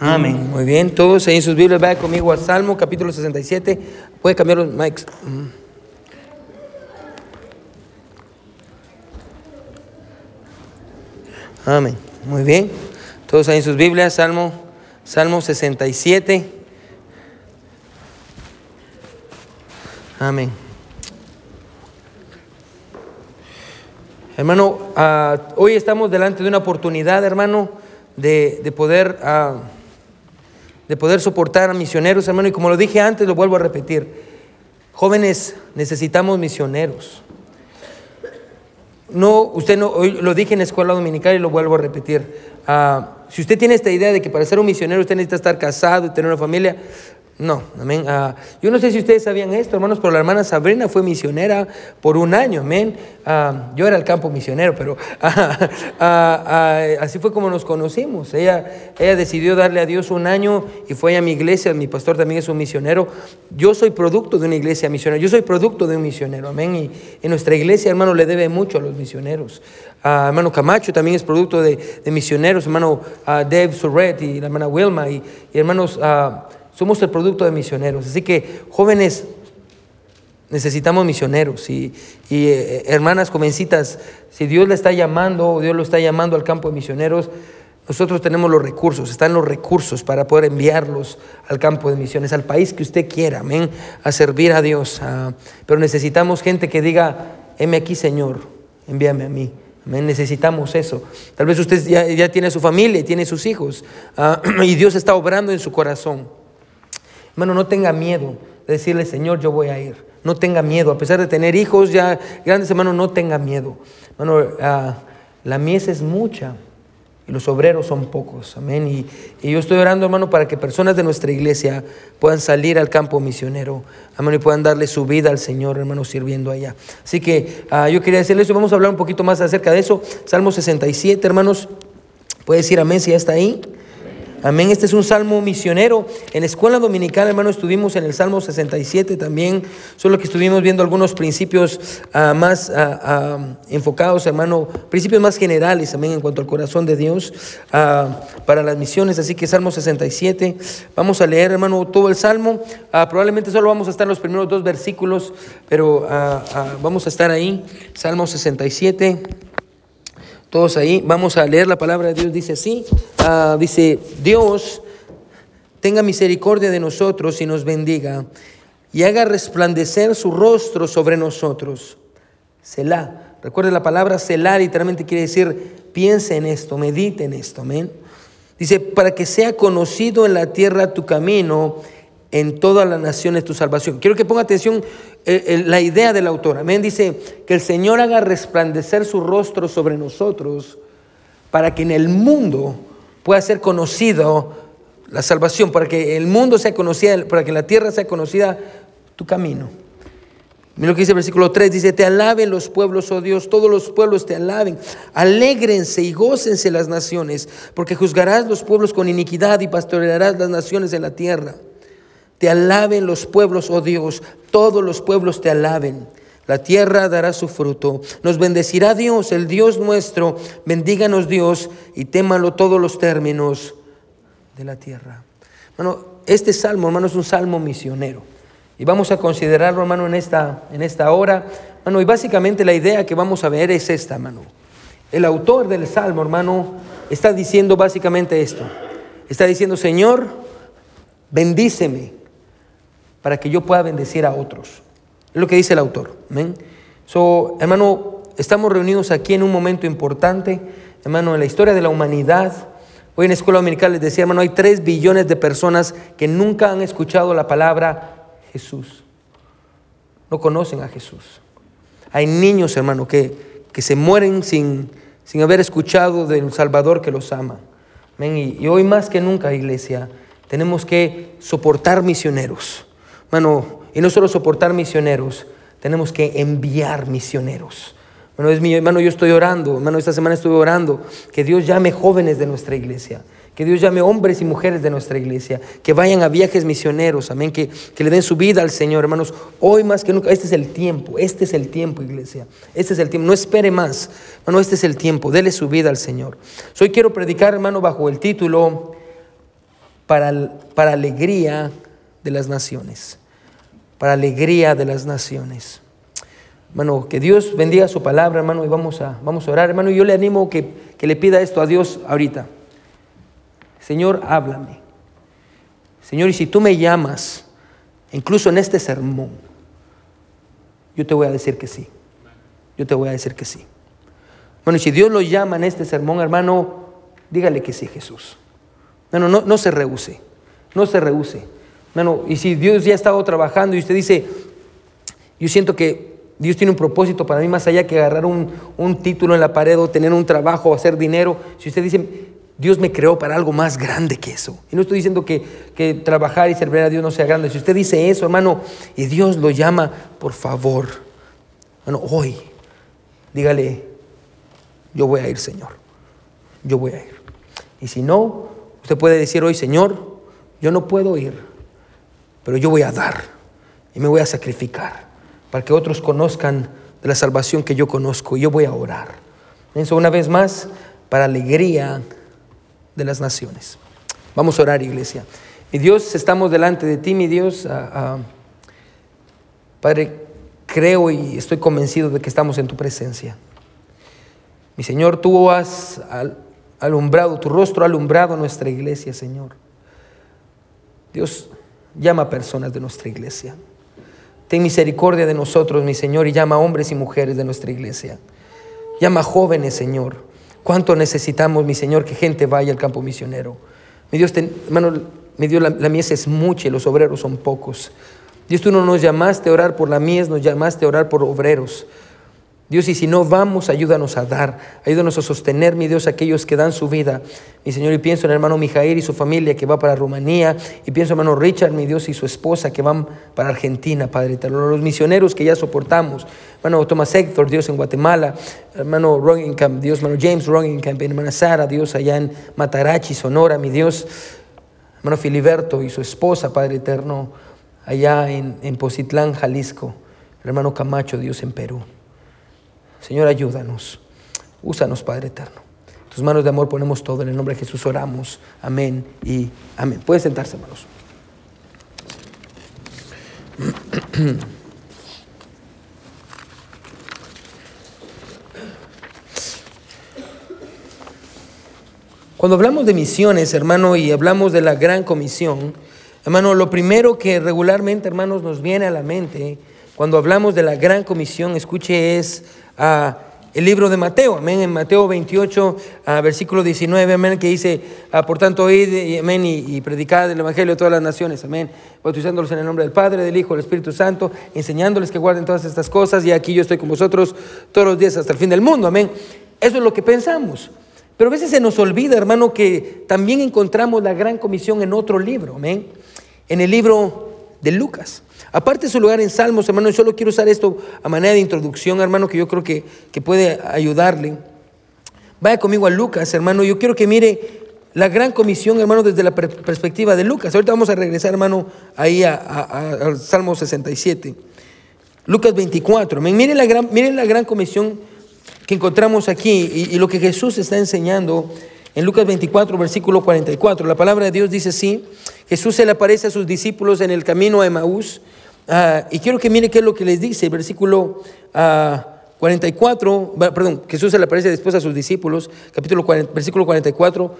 Amén. Muy bien, todos ahí en sus Biblias, vayan conmigo al Salmo capítulo 67. Puede cambiar los mics. Mm. Amén. Muy bien. Todos ahí en sus Biblias, Salmo, Salmo 67. Amén. Hermano, ah, hoy estamos delante de una oportunidad, hermano, de, de poder, ah, de poder soportar a misioneros, hermano, y como lo dije antes, lo vuelvo a repetir. Jóvenes, necesitamos misioneros. No, usted no, hoy lo dije en la escuela dominical y lo vuelvo a repetir. Ah, si usted tiene esta idea de que para ser un misionero usted necesita estar casado y tener una familia, no, amén. Ah, yo no sé si ustedes sabían esto, hermanos, pero la hermana Sabrina fue misionera por un año, amén. Ah, yo era el campo misionero, pero ah, así fue como nos conocimos. Ella, decidió darle a Dios un año y fue a mi iglesia. Mi pastor también es un misionero. Yo soy producto de una iglesia misionera. Yo soy producto de un misionero, amén. Y en nuestra iglesia, hermano, le debe mucho a los misioneros. hermano Camacho también es producto de, misioneros. Hermano Dave Surret y la hermana Wilma y hermanos. Somos el producto de misioneros. Así que jóvenes, necesitamos misioneros. Y, eh, hermanas jovencitas, si Dios le está llamando, o Dios lo está llamando al campo de misioneros, nosotros tenemos los recursos, están los recursos para poder enviarlos al campo de misiones, al país que usted quiera, amén, a servir a Dios. Pero necesitamos gente que diga, heme aquí, Señor, envíame a mí. Amén. Necesitamos eso. Tal vez usted ya, tiene su familia, tiene sus hijos, ah, y Dios está obrando en su corazón. Hermano, no tenga miedo de decirle, Señor, yo voy a ir. No tenga miedo, a pesar de tener hijos ya grandes, hermano, no tenga miedo. Hermano, ah, la mies es mucha y los obreros son pocos. Amén. Y, yo estoy orando, hermano, para que personas de nuestra iglesia puedan salir al campo misionero, hermano, y puedan darle su vida al Señor, hermano, sirviendo allá. Así que ah, yo quería decirles eso, vamos a hablar un poquito más acerca de eso. Salmo 67, hermanos. Puede decir amén si ya está ahí. Amén. Este es un salmo misionero. En escuela dominical, hermano, estuvimos en el Salmo 67 también, solo que estuvimos viendo algunos principios ah, más ah, ah, enfocados, hermano, principios más generales también en cuanto al corazón de Dios para las misiones. Así que Salmo 67, vamos a leer, hermano, todo el salmo. probablemente solo vamos a estar los primeros dos versículos, pero vamos a estar ahí. Salmo 67. Todos ahí, vamos a leer la palabra de Dios. Dice así, ah, dice, Dios tenga misericordia de nosotros y nos bendiga y haga resplandecer su rostro sobre nosotros. Selah. Recuerde la palabra Selah literalmente quiere decir piense en esto, medite en esto. Amén. Dice, para que sea conocido en la tierra tu camino en todas las naciones tu salvación. Quiero que ponga atención eh, la idea del autor. Amén. Dice que el Señor haga resplandecer su rostro sobre nosotros para que en el mundo pueda ser conocido la salvación, para que el mundo sea conocida, para que la tierra sea conocida tu camino. Mira lo que dice el versículo 3, dice, te alaben los pueblos, oh Dios, todos los pueblos te alaben, alégrense y gócense las naciones, porque juzgarás los pueblos con iniquidad y pastorearás las naciones en la tierra. Te alaben los pueblos, oh Dios, todos los pueblos te alaben. La tierra dará su fruto. Nos bendecirá Dios, el Dios nuestro. Bendíganos Dios y témalo todos los términos de la tierra. Bueno, este salmo, hermano, es un salmo misionero. Y vamos a considerarlo, hermano, en esta, en esta hora. Hermano, y básicamente la idea que vamos a ver es esta, hermano. El autor del salmo, hermano, está diciendo básicamente esto. Está diciendo, Señor, bendíceme para que yo pueda bendecir a otros. Es lo que dice el autor. So, hermano, estamos reunidos aquí en un momento importante, hermano, en la historia de la humanidad. Hoy en la escuela dominical les decía, hermano, hay tres billones de personas que nunca han escuchado la palabra Jesús. No conocen a Jesús. Hay niños, hermano, que, que se mueren sin, sin haber escuchado del Salvador que los ama. Y hoy más que nunca, iglesia, tenemos que soportar misioneros. Hermano, y no solo soportar misioneros, tenemos que enviar misioneros. Es mi hermano, yo estoy orando, hermano, esta semana estuve orando, que Dios llame jóvenes de nuestra iglesia, que Dios llame hombres y mujeres de nuestra iglesia, que vayan a viajes misioneros, amén, que, que le den su vida al Señor, hermanos. Hoy más que nunca, este es el tiempo, este es el tiempo, iglesia, este es el tiempo, no espere más, hermano, este es el tiempo, dele su vida al Señor. Hoy quiero predicar, hermano, bajo el título para, para alegría de las naciones. Para alegría de las naciones. Hermano, que Dios bendiga su palabra, hermano, y vamos a, vamos a orar. Hermano, yo le animo que, que le pida esto a Dios ahorita. Señor, háblame. Señor, y si tú me llamas, incluso en este sermón, yo te voy a decir que sí. Yo te voy a decir que sí. Bueno, y si Dios lo llama en este sermón, hermano, dígale que sí, Jesús. No, no, no se rehúse. No se rehúse. Hermano, y si Dios ya ha estado trabajando y usted dice, yo siento que Dios tiene un propósito para mí más allá que agarrar un, un título en la pared o tener un trabajo o hacer dinero. Si usted dice, Dios me creó para algo más grande que eso. Y no estoy diciendo que, que, trabajar y servir a Dios no sea grande. Si usted dice eso, hermano, y Dios lo llama, por favor, bueno, hoy, dígale, yo voy a ir, Señor. Yo voy a ir. Y si no, usted puede decir hoy, Señor, yo no puedo ir, pero yo voy a dar y me voy a sacrificar para que otros conozcan de la salvación que yo conozco. Y yo voy a orar. Eso una vez más, para alegría de las naciones. Vamos a orar, iglesia. Mi Dios, estamos delante de ti, mi Dios. Ah, ah, Padre, creo y estoy convencido de que estamos en tu presencia. Mi Señor, tú has alumbrado, tu rostro ha alumbrado nuestra iglesia, Señor. Dios, llama personas de nuestra iglesia. Ten misericordia de nosotros, mi Señor, y llama hombres y mujeres de nuestra iglesia. Llama jóvenes, Señor. ¿Cuánto necesitamos, mi Señor, que gente vaya al campo misionero? Mi Dios, hermano, mi Dios, la, la mies es mucha y los obreros son pocos. Dios, tú no nos llamaste a orar por la mies, nos llamaste a orar por obreros. Dios, y si no vamos, ayúdanos a dar, ayúdanos a sostener, mi Dios, a aquellos que dan su vida. Mi Señor, y pienso en el hermano Mijair y su familia que va para Rumanía, y pienso en el hermano Richard, mi Dios, y su esposa que van para Argentina, Padre eterno. Los misioneros que ya soportamos, hermano Thomas Hector, Dios en Guatemala, hermano Rogenkamp, Dios, hermano James Rogenkamp, hermana Sara, Dios allá en Matarachi, Sonora, mi Dios, hermano Filiberto y su esposa, Padre eterno, allá en, en Positlán, Jalisco, hermano Camacho, Dios en Perú. Señor, ayúdanos. Úsanos, Padre eterno. tus manos de amor ponemos todo. En el nombre de Jesús oramos. Amén y amén. Pueden sentarse, hermanos. Cuando hablamos de misiones, hermano, y hablamos de la gran comisión, hermano, lo primero que regularmente, hermanos, nos viene a la mente cuando hablamos de la gran comisión, escuche, es el libro de Mateo, amén, en Mateo 28, versículo 19, amén, que dice, por tanto, oíd, amén, y, y, predicad el Evangelio a todas las naciones, amén, bautizándolos en el nombre del Padre, del Hijo, del Espíritu Santo, enseñándoles que guarden todas estas cosas, y aquí yo estoy con vosotros todos los días hasta el fin del mundo, amén. Eso es lo que pensamos. Pero a veces se nos olvida, hermano, que también encontramos la gran comisión en otro libro, amén, en el libro de Lucas. Aparte de su lugar en Salmos, hermano, solo quiero usar esto a manera de introducción, hermano, que yo creo que, que puede ayudarle. Vaya conmigo a Lucas, hermano. Yo quiero que mire la gran comisión, hermano, desde la perspectiva de Lucas. Ahorita vamos a regresar, hermano, ahí al Salmo 67. Lucas 24. Miren la gran, miren la gran comisión que encontramos aquí y, lo que Jesús está enseñando en Lucas 24, versículo 44. La palabra de Dios dice así. Jesús se le aparece a sus discípulos en el camino a Emaús Ah, y quiero que mire qué es lo que les dice, versículo 44, ah, perdón, Jesús se le aparece después a sus discípulos, capítulo versículo 44,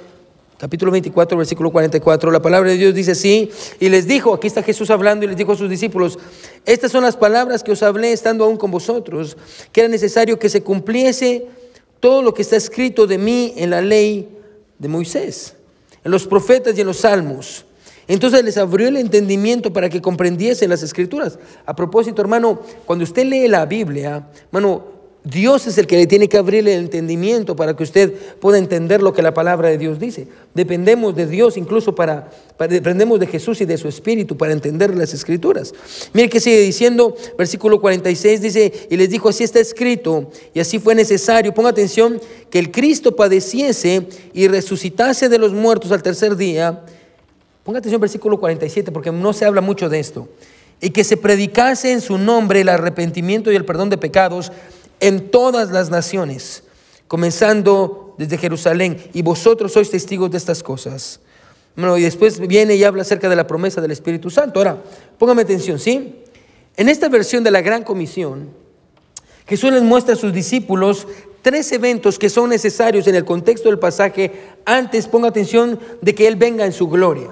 capítulo 24, versículo 44, la palabra de Dios dice así, y les dijo, aquí está Jesús hablando y les dijo a sus discípulos, estas son las palabras que os hablé estando aún con vosotros, que era necesario que se cumpliese todo lo que está escrito de mí en la ley de Moisés, en los profetas y en los salmos. Entonces les abrió el entendimiento para que comprendiesen las escrituras. A propósito, hermano, cuando usted lee la Biblia, hermano, Dios es el que le tiene que abrir el entendimiento para que usted pueda entender lo que la palabra de Dios dice. Dependemos de Dios incluso para, dependemos de Jesús y de su Espíritu para entender las escrituras. Mire que sigue diciendo, versículo 46 dice, y les dijo, así está escrito, y así fue necesario, ponga atención, que el Cristo padeciese y resucitase de los muertos al tercer día Ponga atención versículo 47 porque no se habla mucho de esto. Y que se predicase en su nombre el arrepentimiento y el perdón de pecados en todas las naciones, comenzando desde Jerusalén. Y vosotros sois testigos de estas cosas. Bueno, y después viene y habla acerca de la promesa del Espíritu Santo. Ahora, póngame atención, ¿sí? En esta versión de la Gran Comisión, Jesús les muestra a sus discípulos tres eventos que son necesarios en el contexto del pasaje antes, ponga atención, de que Él venga en su gloria.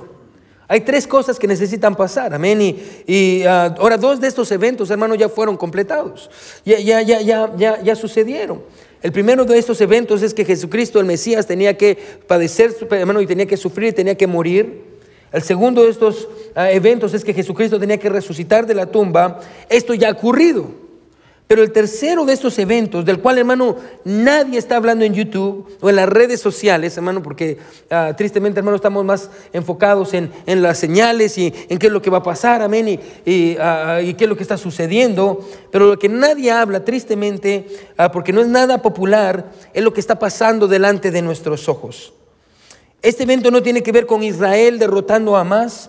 Hay tres cosas que necesitan pasar, amén. Y, ah, ahora dos de estos eventos, hermanos, ya fueron completados, ya, ya, ya, ya, ya, ya sucedieron. El primero de estos eventos es que Jesucristo, el Mesías, tenía que padecer, hermano, y tenía que sufrir, tenía que morir. El segundo de estos ah, eventos es que Jesucristo tenía que resucitar de la tumba. Esto ya ha ocurrido. Pero el tercero de estos eventos, del cual, hermano, nadie está hablando en YouTube o en las redes sociales, hermano, porque ah, tristemente, hermano, estamos más enfocados en, las señales y en qué es lo que va a pasar, amén, y, ah, y, qué es lo que está sucediendo. Pero lo que nadie habla, tristemente, ah, porque no es nada popular, es lo que está pasando delante de nuestros ojos. Este evento no tiene que ver con Israel derrotando a Hamas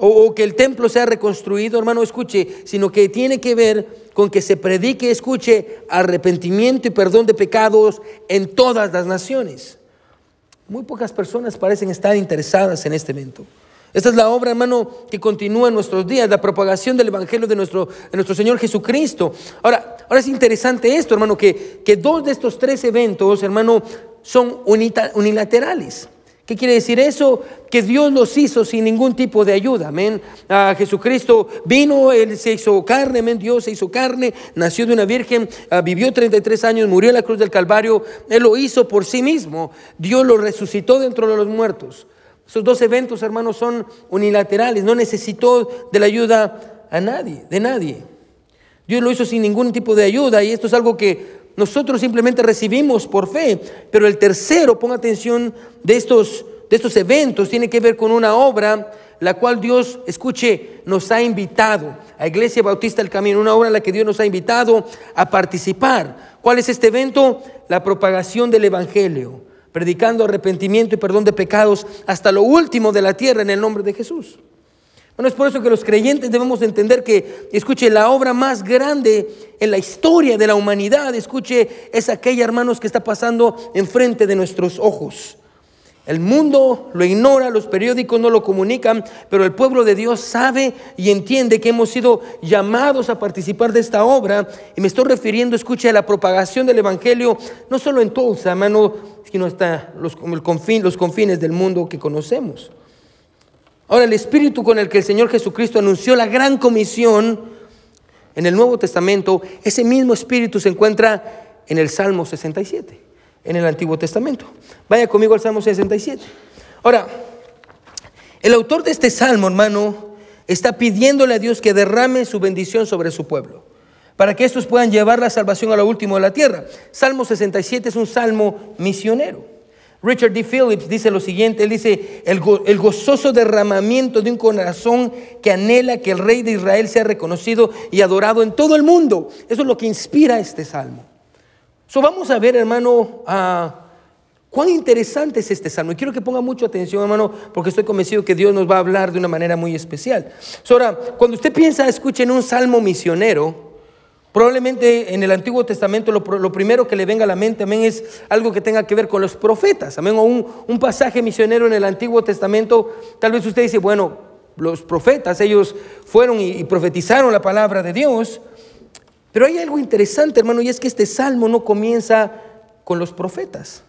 o, que el templo sea reconstruido, hermano, escuche, sino que tiene que ver con que se predique, escuche, arrepentimiento y perdón de pecados en todas las naciones. Muy pocas personas parecen estar interesadas en este evento. Esta es la obra, hermano, que continúa en nuestros días, la propagación del Evangelio de nuestro, de nuestro Señor Jesucristo. Ahora, ahora es interesante esto, hermano, que, que dos de estos tres eventos, hermano, son unilaterales. ¿Qué quiere decir eso? Que Dios los hizo sin ningún tipo de ayuda. Amén. A Jesucristo vino, Él se hizo carne, amén. Dios se hizo carne, nació de una virgen, ah, vivió 33 años, murió en la cruz del Calvario. Él lo hizo por sí mismo. Dios lo resucitó dentro de los muertos. Esos dos eventos, hermanos, son unilaterales. No necesitó de la ayuda a nadie, de nadie. Dios lo hizo sin ningún tipo de ayuda y esto es algo que nosotros simplemente recibimos por fe. Pero el tercero, ponga atención, de estos, de estos eventos tiene que ver con una obra la cual Dios, escuche, nos ha invitado a Iglesia Bautista del Camino, una obra en la que Dios nos ha invitado a participar. ¿Cuál es este evento? La propagación del Evangelio, predicando arrepentimiento y perdón de pecados hasta lo último de la tierra en el nombre de Jesús. Bueno, es por eso que los creyentes debemos entender que, escuche, la obra más grande en la historia de la humanidad, escuche, es aquella, hermanos, que está pasando enfrente de nuestros ojos. El mundo lo ignora, los periódicos no lo comunican, pero el pueblo de Dios sabe y entiende que hemos sido llamados a participar de esta obra. Y me estoy refiriendo, escuche, a la propagación del Evangelio, no solo en Tulsa, hermano, sino hasta los, los confines del mundo que conocemos. Ahora, el espíritu con el que el Señor Jesucristo anunció la gran comisión en el Nuevo Testamento, ese mismo espíritu se encuentra en el Salmo 67, en el Antiguo Testamento. Vaya conmigo al Salmo 67. Ahora, el autor de este salmo, hermano, está pidiéndole a Dios que derrame su bendición sobre su pueblo, para que estos puedan llevar la salvación a lo último de la tierra. Salmo 67 es un salmo misionero. Richard D. Phillips dice lo siguiente, él dice, el, gozoso derramamiento de un corazón que anhela que el rey de Israel sea reconocido y adorado en todo el mundo. Eso es lo que inspira este salmo. So, vamos a ver, hermano, cuán interesante es este salmo. Y quiero que ponga mucha atención, hermano, porque estoy convencido que Dios nos va a hablar de una manera muy especial. ahora, cuando usted piensa, escuchen un salmo misionero, Probablemente en el Antiguo Testamento lo, primero que le venga a la mente, amén, es algo que tenga que ver con los profetas, amén, o un, pasaje misionero en el Antiguo Testamento. Tal vez usted dice, bueno, los profetas, ellos fueron y, y profetizaron la palabra de Dios. Pero hay algo interesante, hermano, y es que este salmo no comienza con los profetas.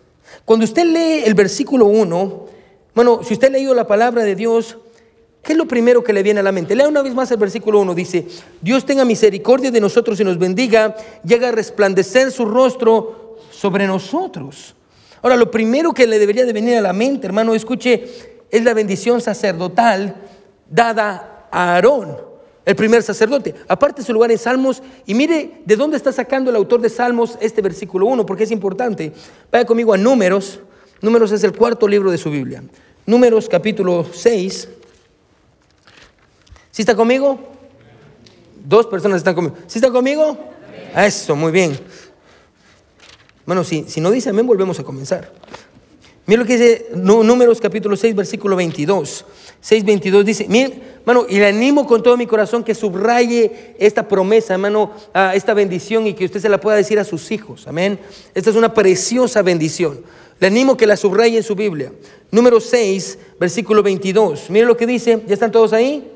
Cuando usted lee el versículo 1, bueno, si usted ha leído la palabra de Dios, ¿Qué es lo primero que le viene a la mente? Lea una vez más el versículo 1. Dice, Dios tenga misericordia de nosotros y nos bendiga, llega a resplandecer su rostro sobre nosotros. Ahora, lo primero que le debería de venir a la mente, hermano, escuche, es la bendición sacerdotal dada a Aarón, el primer sacerdote. Aparte su lugar en Salmos, y mire de dónde está sacando el autor de Salmos este versículo 1, porque es importante. Vaya conmigo a Números. Números es el cuarto libro de su Biblia. Números capítulo 6. ¿Sí está conmigo? Dos personas están conmigo. ¿Sí está conmigo? Eso, muy bien. Bueno, si, si no dice amén, volvemos a comenzar. Mira lo que dice Números capítulo 6, versículo 22. 6, 22 dice, hermano, y le animo con todo mi corazón que subraye esta promesa, hermano, esta bendición y que usted se la pueda decir a sus hijos. Amén. Esta es una preciosa bendición. Le animo que la subraye en su Biblia. Número 6, versículo 22. Mire lo que dice. ¿Ya están todos ahí?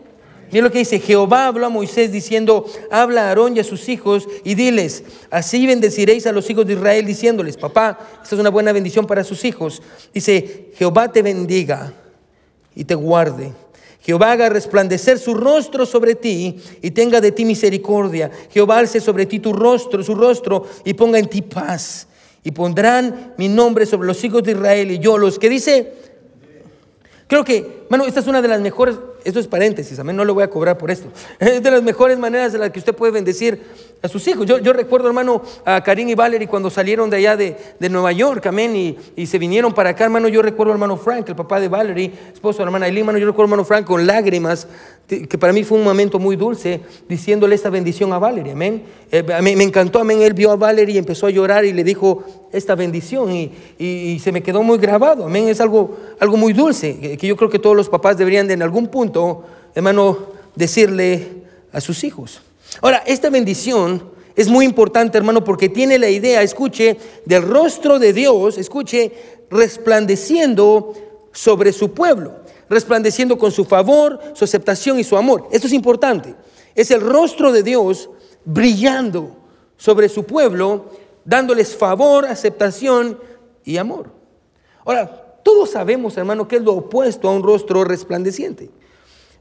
Mire lo que dice. Jehová habló a Moisés diciendo, habla a Aarón y a sus hijos y diles, así bendeciréis a los hijos de Israel diciéndoles, papá, esta es una buena bendición para sus hijos. Dice, Jehová te bendiga y te guarde. Jehová haga resplandecer su rostro sobre ti y tenga de ti misericordia. Jehová alce sobre ti tu rostro, su rostro y ponga en ti paz y pondrán mi nombre sobre los hijos de Israel y yo los que dice, creo que, bueno, esta es una de las mejores, esto es paréntesis, amén, no le voy a cobrar por esto, es de las mejores maneras en las que usted puede bendecir a sus hijos. Yo, yo recuerdo, hermano, a Karim y Valerie cuando salieron de allá de, de Nueva York, amén, y, y, se vinieron para acá, hermano, yo recuerdo hermano Frank, el papá de Valerie, esposo de la hermana Eileen, hermano, yo recuerdo hermano Frank con lágrimas, que para mí fue un momento muy dulce, diciéndole esta bendición a Valerie, amén. Eh, me, encantó, amén, él vio a Valerie y empezó a llorar y le dijo esta bendición y, y, y, se me quedó muy grabado, amén, es algo, algo muy dulce, que yo creo que todos los papás deberían de en algún punto, hermano, decirle a sus hijos. Ahora, esta bendición es muy importante, hermano, porque tiene la idea, escuche, del rostro de Dios, escuche, resplandeciendo sobre su pueblo, resplandeciendo con su favor, su aceptación y su amor. Esto es importante. Es el rostro de Dios brillando sobre su pueblo, dándoles favor, aceptación y amor. Ahora, todos sabemos, hermano, que es lo opuesto a un rostro resplandeciente.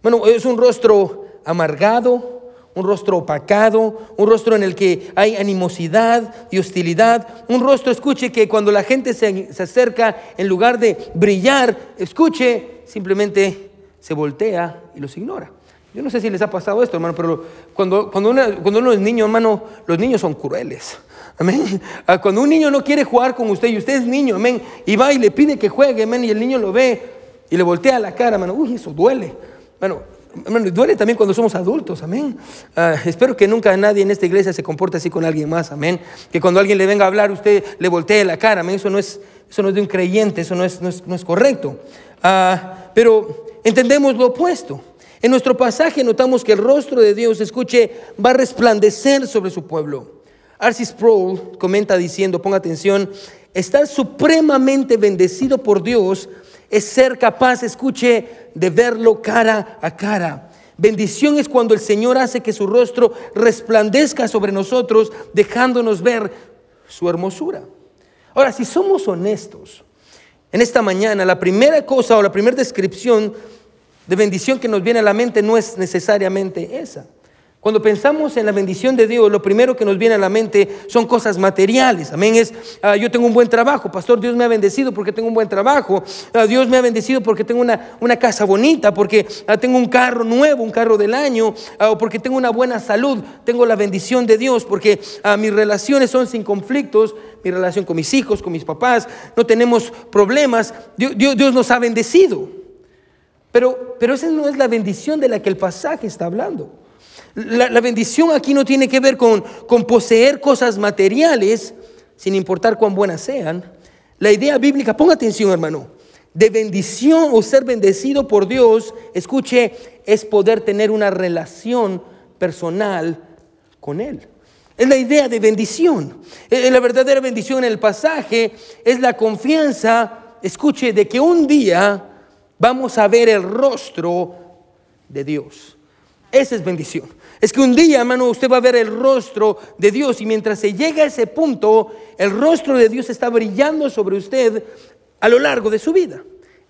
Bueno, es un rostro amargado, un rostro opacado, un rostro en el que hay animosidad y hostilidad, un rostro, escuche, que cuando la gente se, acerca, en lugar de brillar, escuche, simplemente se voltea y los ignora. Yo no sé si les ha pasado esto, hermano, pero cuando, cuando, cuando uno es niño, hermano, los niños son crueles. Amén. Ah, cuando un niño no quiere jugar con usted y usted es niño, amén, y va y le pide que juegue, amén, y el niño lo ve y le voltea la cara, hermano, uy, eso duele. Bueno, Hermano, duele también cuando somos adultos, amén. Ah, espero que nunca nadie en esta iglesia se comporte así con alguien más, amén. Que cuando alguien le venga a hablar, usted le voltee la cara, amén. Eso no es, eso no es de un creyente, eso no es, no es, no es correcto. Ah, pero entendemos lo opuesto. En nuestro pasaje notamos que el rostro de Dios, escuche, va a resplandecer sobre su pueblo. Arcis Sproul comenta diciendo, ponga atención, estar supremamente bendecido por Dios es ser capaz, escuche, de verlo cara a cara. Bendición es cuando el Señor hace que su rostro resplandezca sobre nosotros, dejándonos ver su hermosura. Ahora, si somos honestos, en esta mañana la primera cosa o la primera descripción de bendición que nos viene a la mente no es necesariamente esa. Cuando pensamos en la bendición de Dios, lo primero que nos viene a la mente son cosas materiales. Amén. Es, ah, yo tengo un buen trabajo. Pastor, Dios me ha bendecido porque tengo un buen trabajo. Ah, Dios me ha bendecido porque tengo una, una casa bonita, porque ah, tengo un carro nuevo, un carro del año, o porque tengo una buena salud. Tengo la bendición de Dios porque mis relaciones son sin conflictos. Mi relación con mis hijos, con mis papás, no tenemos problemas. Dios, Dios nos ha bendecido. Pero, pero esa no es la bendición de la que el pasaje está hablando. La, bendición aquí no tiene que ver con, con poseer cosas materiales, sin importar cuán buenas sean. La idea bíblica, ponga atención hermano, de bendición o ser bendecido por Dios, escuche, es poder tener una relación personal con Él. Es la idea de bendición. Eh, la verdadera bendición en el pasaje es la confianza, escuche, de que un día vamos a ver el rostro de Dios. Esa es bendición. Es que un día, hermano, usted va a ver el rostro de Dios y mientras se llega a ese punto, el rostro de Dios está brillando sobre usted a lo largo de su vida.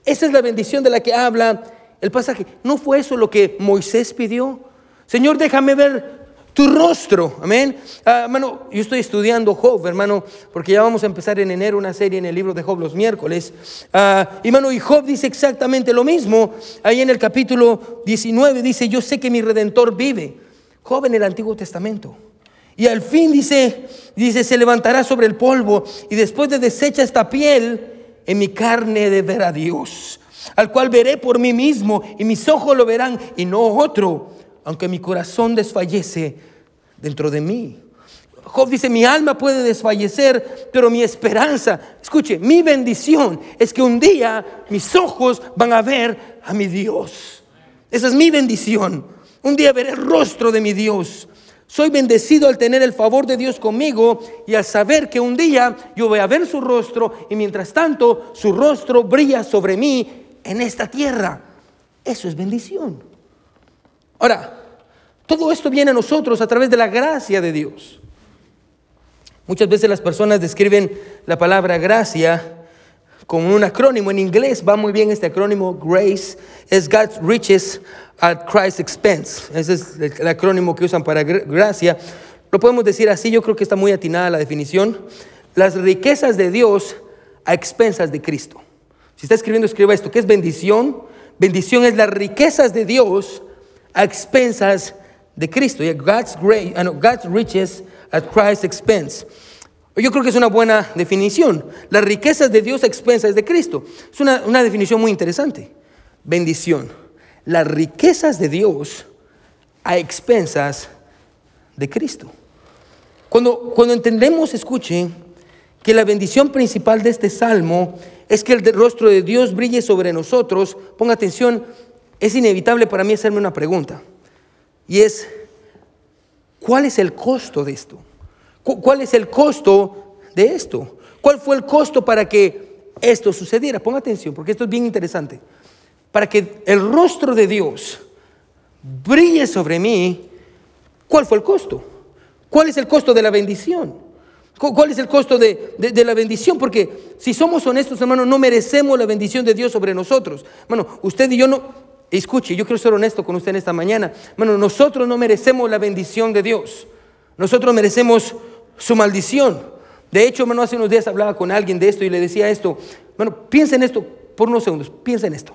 Esa es la bendición de la que habla el pasaje. ¿No fue eso lo que Moisés pidió? Señor, déjame ver tu rostro. Amén. Ah, hermano, yo estoy estudiando Job, hermano, porque ya vamos a empezar en enero una serie en el libro de Job los miércoles. Ah, hermano, y Job dice exactamente lo mismo. Ahí en el capítulo 19 dice, yo sé que mi redentor vive joven el Antiguo Testamento. Y al fin dice, dice, se levantará sobre el polvo y después de deshecha esta piel, en mi carne de ver a Dios, al cual veré por mí mismo y mis ojos lo verán y no otro, aunque mi corazón desfallece dentro de mí. Job dice, mi alma puede desfallecer, pero mi esperanza, escuche, mi bendición es que un día mis ojos van a ver a mi Dios. Esa es mi bendición. Un día veré el rostro de mi Dios. Soy bendecido al tener el favor de Dios conmigo y al saber que un día yo voy a ver su rostro y mientras tanto su rostro brilla sobre mí en esta tierra. Eso es bendición. Ahora, todo esto viene a nosotros a través de la gracia de Dios. Muchas veces las personas describen la palabra gracia con un acrónimo. En inglés va muy bien este acrónimo, GRACE, es God's Riches at Christ's Expense. Ese es el acrónimo que usan para gracia. Lo podemos decir así, yo creo que está muy atinada la definición. Las riquezas de Dios a expensas de Cristo. Si está escribiendo, escriba esto, ¿qué es bendición? Bendición es las riquezas de Dios a expensas de Cristo. God's, grace, uh, God's riches at Christ's expense. Yo creo que es una buena definición. Las riquezas de Dios a expensas de Cristo. Es una, una definición muy interesante. Bendición. Las riquezas de Dios a expensas de Cristo. Cuando, cuando entendemos, escuchen, que la bendición principal de este salmo es que el rostro de Dios brille sobre nosotros, ponga atención, es inevitable para mí hacerme una pregunta. Y es, ¿cuál es el costo de esto? ¿Cuál es el costo de esto? ¿Cuál fue el costo para que esto sucediera? Ponga atención, porque esto es bien interesante. Para que el rostro de Dios brille sobre mí, ¿cuál fue el costo? ¿Cuál es el costo de la bendición? ¿Cuál es el costo de, la bendición? Porque si somos honestos, hermanos, no merecemos la bendición de Dios sobre nosotros. Bueno, usted y yo no, escuche, yo quiero ser honesto con usted en esta mañana. Bueno, nosotros no merecemos la bendición de Dios. Nosotros merecemos su maldición. De hecho, hermano, hace unos días hablaba con alguien de esto y le decía esto. Bueno, piensa en esto por unos segundos, piensa en esto.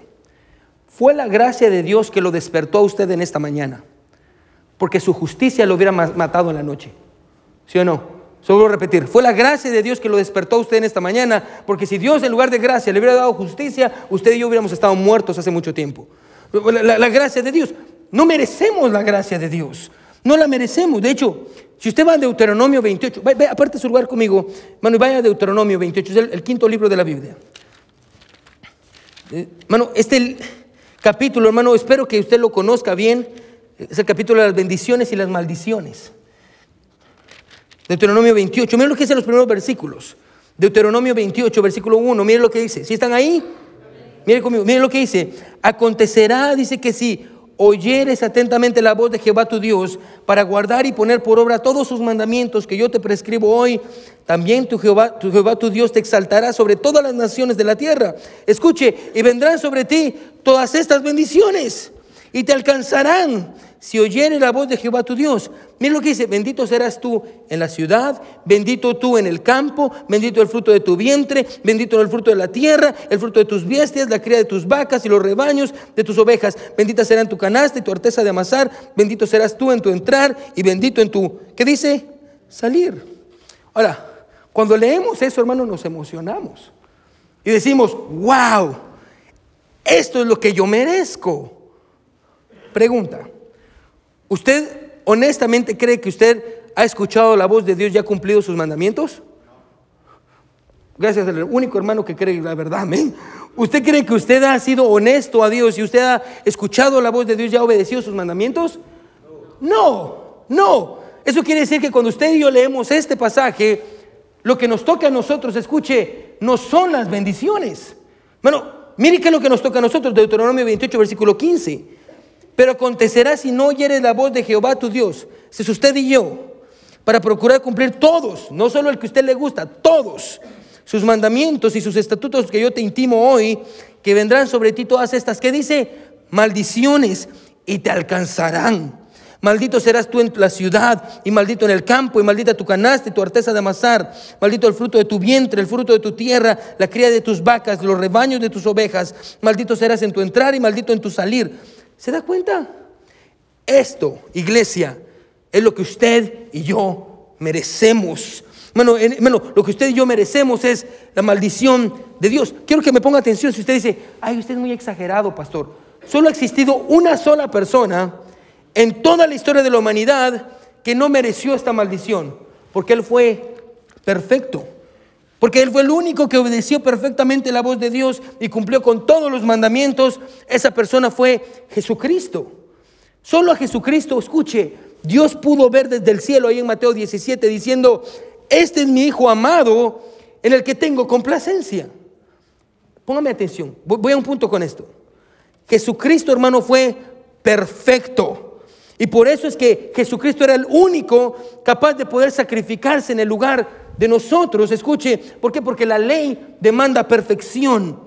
Fue la gracia de Dios que lo despertó a usted en esta mañana, porque su justicia lo hubiera matado en la noche. ¿Sí o no? Solo repetir, fue la gracia de Dios que lo despertó a usted en esta mañana, porque si Dios en lugar de gracia le hubiera dado justicia, usted y yo hubiéramos estado muertos hace mucho tiempo. La, gracia de Dios, no merecemos la gracia de Dios, no la merecemos. De hecho, si usted va a Deuteronomio 28, aparte su lugar conmigo, mano, y vaya a Deuteronomio 28, es el, quinto libro de la Biblia. Eh, este capítulo, hermano, espero que usted lo conozca bien, es el capítulo de las bendiciones y las maldiciones. Deuteronomio 28. Miren lo que dice los primeros versículos. Deuteronomio 28, versículo 1. Miren lo que dice. ¿Si están ahí? Miren conmigo. Miren lo que dice. Acontecerá, dice que si oyeres atentamente la voz de Jehová tu Dios para guardar y poner por obra todos sus mandamientos que yo te prescribo hoy, también tu Jehová, tu Jehová tu Dios te exaltará sobre todas las naciones de la tierra. Escuche, y vendrán sobre ti todas estas bendiciones y te alcanzarán si oyere la voz de Jehová tu Dios. Mira lo que dice, bendito serás tú en la ciudad, bendito tú en el campo, bendito el fruto de tu vientre, bendito el fruto de la tierra, el fruto de tus bestias, la cría de tus vacas y los rebaños de tus ovejas. Bendita será tu canasta y tu arteza de amasar, bendito serás tú en tu entrar y bendito en tu, ¿qué dice? Salir. Ahora, cuando leemos eso, hermano, nos emocionamos y decimos, wow, esto es lo que yo merezco. Pregunta. ¿Usted honestamente cree que usted ha escuchado la voz de Dios y ha cumplido sus mandamientos? Gracias al único hermano que cree la verdad, amén. ¿Usted cree que usted ha sido honesto a Dios y usted ha escuchado la voz de Dios y ha obedecido sus mandamientos? No, no. Eso quiere decir que cuando usted y yo leemos este pasaje, lo que nos toca a nosotros, escuche, no son las bendiciones. Bueno, mire qué es lo que nos toca a nosotros, Deuteronomio 28, versículo 15. Pero acontecerá si no oyeres la voz de Jehová tu Dios, si es usted y yo, para procurar cumplir todos, no solo el que a usted le gusta, todos sus mandamientos y sus estatutos que yo te intimo hoy, que vendrán sobre ti todas estas, que dice, maldiciones y te alcanzarán. Maldito serás tú en la ciudad y maldito en el campo y maldita tu canasta y tu arteza de amasar. Maldito el fruto de tu vientre, el fruto de tu tierra, la cría de tus vacas, los rebaños de tus ovejas. Maldito serás en tu entrar y maldito en tu salir. ¿Se da cuenta? Esto, iglesia, es lo que usted y yo merecemos. Bueno, lo que usted y yo merecemos es la maldición de Dios. Quiero que me ponga atención si usted dice, ay, usted es muy exagerado, pastor. Solo ha existido una sola persona en toda la historia de la humanidad que no mereció esta maldición, porque él fue perfecto. Porque Él fue el único que obedeció perfectamente la voz de Dios y cumplió con todos los mandamientos. Esa persona fue Jesucristo. Solo a Jesucristo, escuche, Dios pudo ver desde el cielo ahí en Mateo 17 diciendo, este es mi Hijo amado en el que tengo complacencia. Póngame atención, voy a un punto con esto. Jesucristo, hermano, fue perfecto. Y por eso es que Jesucristo era el único capaz de poder sacrificarse en el lugar de nosotros. Escuche, ¿por qué? Porque la ley demanda perfección